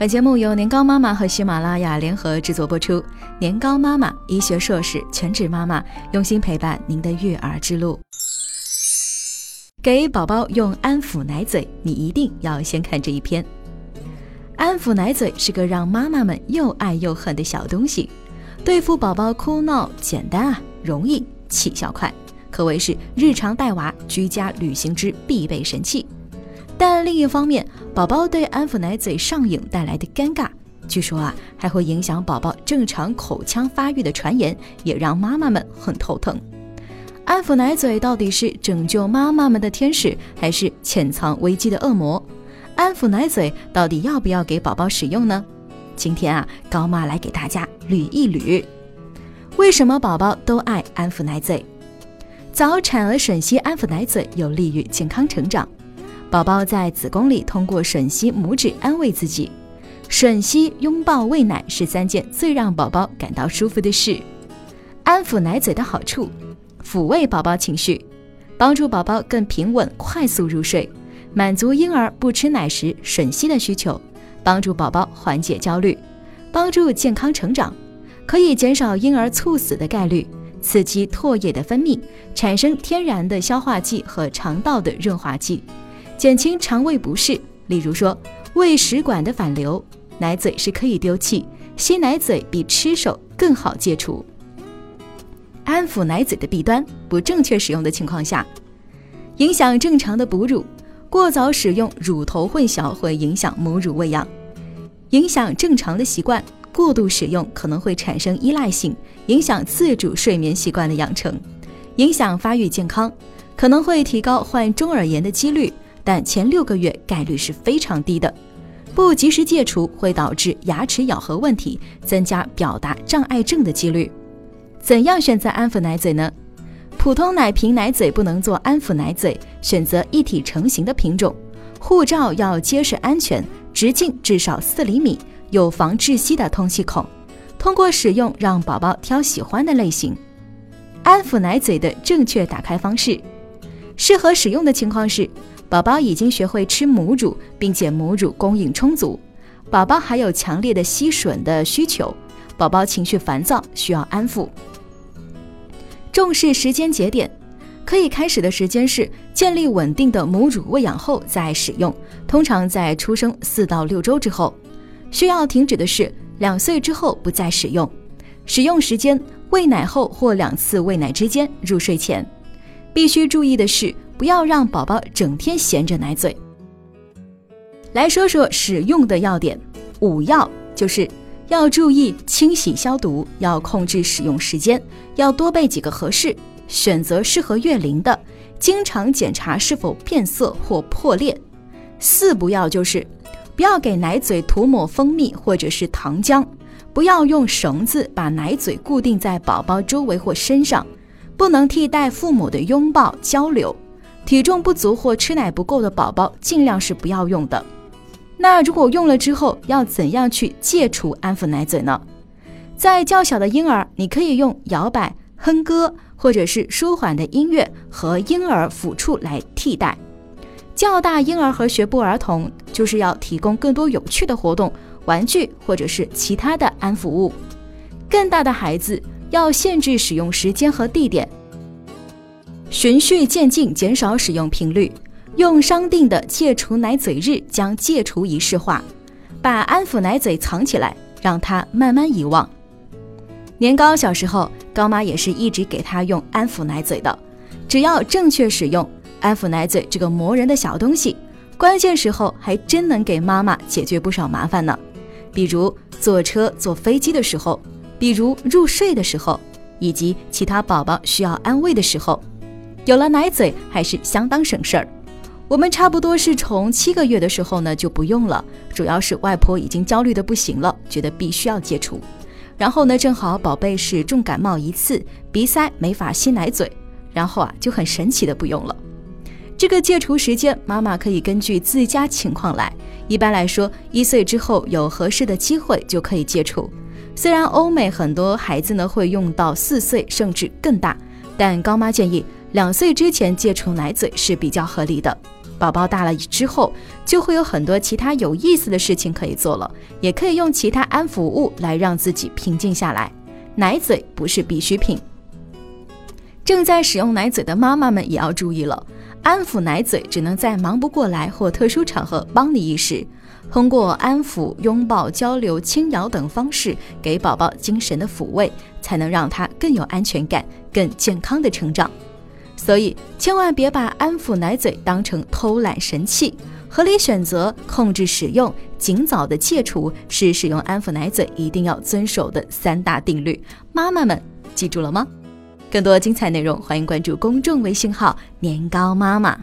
本节目由年糕妈妈和喜马拉雅联合制作播出。年糕妈妈医学硕士，全职妈妈，用心陪伴您的育儿之路。给宝宝用安抚奶嘴，你一定要先看这一篇。安抚奶嘴是个让妈妈们又爱又恨的小东西，对付宝宝哭闹简单啊，容易，起效快，可谓是日常带娃、居家旅行之必备神器。但另一方面，宝宝对安抚奶嘴上瘾带来的尴尬，据说啊还会影响宝宝正常口腔发育的传言，也让妈妈们很头疼。安抚奶嘴到底是拯救妈妈们的天使，还是潜藏危机的恶魔？安抚奶嘴到底要不要给宝宝使用呢？今天啊，高妈来给大家捋一捋，为什么宝宝都爱安抚奶嘴？早产儿吮吸安抚奶嘴有利于健康成长。宝宝在子宫里通过吮吸拇指安慰自己，吮吸、拥抱、喂奶是三件最让宝宝感到舒服的事。安抚奶嘴的好处：抚慰宝宝情绪，帮助宝宝更平稳、快速入睡，满足婴儿不吃奶时吮吸的需求，帮助宝宝缓解焦虑，帮助健康成长，可以减少婴儿猝死的概率，刺激唾液的分泌，产生天然的消化剂和肠道的润滑剂。减轻肠胃不适，例如说胃食管的反流，奶嘴是可以丢弃，吸奶嘴比吃手更好戒除。安抚奶嘴的弊端：不正确使用的情况下，影响正常的哺乳；过早使用，乳头混淆会影响母乳喂养；影响正常的习惯，过度使用可能会产生依赖性，影响自主睡眠习惯的养成；影响发育健康，可能会提高患中耳炎的几率。但前六个月概率是非常低的，不及时戒除会导致牙齿咬合问题，增加表达障碍症的几率。怎样选择安抚奶嘴呢？普通奶瓶奶嘴不能做安抚奶嘴，选择一体成型的品种。护罩要结实安全，直径至少四厘米，有防窒息的通气孔。通过使用让宝宝挑喜欢的类型。安抚奶嘴的正确打开方式，适合使用的情况是。宝宝已经学会吃母乳，并且母乳供应充足。宝宝还有强烈的吸吮的需求。宝宝情绪烦躁，需要安抚。重视时间节点，可以开始的时间是建立稳定的母乳喂养后再使用，通常在出生四到六周之后。需要停止的是两岁之后不再使用。使用时间：喂奶后或两次喂奶之间，入睡前。必须注意的是。不要让宝宝整天闲着奶嘴。来说说使用的要点，五要就是要注意清洗消毒，要控制使用时间，要多备几个合适，选择适合月龄的，经常检查是否变色或破裂。四不要就是不要给奶嘴涂抹蜂蜜或者是糖浆，不要用绳子把奶嘴固定在宝宝周围或身上，不能替代父母的拥抱交流。体重不足或吃奶不够的宝宝，尽量是不要用的。那如果用了之后，要怎样去戒除安抚奶嘴呢？在较小的婴儿，你可以用摇摆、哼歌或者是舒缓的音乐和婴儿抚触来替代。较大婴儿和学步儿童，就是要提供更多有趣的活动、玩具或者是其他的安抚物。更大的孩子要限制使用时间和地点。循序渐进，减少使用频率，用商定的戒除奶嘴日将戒除仪式化，把安抚奶嘴藏起来，让他慢慢遗忘。年糕小时候，高妈也是一直给他用安抚奶嘴的。只要正确使用安抚奶嘴这个磨人的小东西，关键时候还真能给妈妈解决不少麻烦呢。比如坐车、坐飞机的时候，比如入睡的时候，以及其他宝宝需要安慰的时候。有了奶嘴还是相当省事儿。我们差不多是从七个月的时候呢就不用了，主要是外婆已经焦虑的不行了，觉得必须要戒除。然后呢，正好宝贝是重感冒一次，鼻塞没法吸奶嘴，然后啊就很神奇的不用了。这个戒除时间，妈妈可以根据自家情况来。一般来说，一岁之后有合适的机会就可以戒除。虽然欧美很多孩子呢会用到四岁甚至更大，但高妈建议。两岁之前戒除奶嘴是比较合理的。宝宝大了之后，就会有很多其他有意思的事情可以做了，也可以用其他安抚物来让自己平静下来。奶嘴不是必需品。正在使用奶嘴的妈妈们也要注意了，安抚奶嘴只能在忙不过来或特殊场合帮你一时。通过安抚、拥抱、交流、轻摇等方式，给宝宝精神的抚慰，才能让他更有安全感、更健康的成长。所以，千万别把安抚奶嘴当成偷懒神器。合理选择、控制使用、尽早的戒除，是使用安抚奶嘴一定要遵守的三大定律。妈妈们记住了吗？更多精彩内容，欢迎关注公众微信号“年糕妈妈”。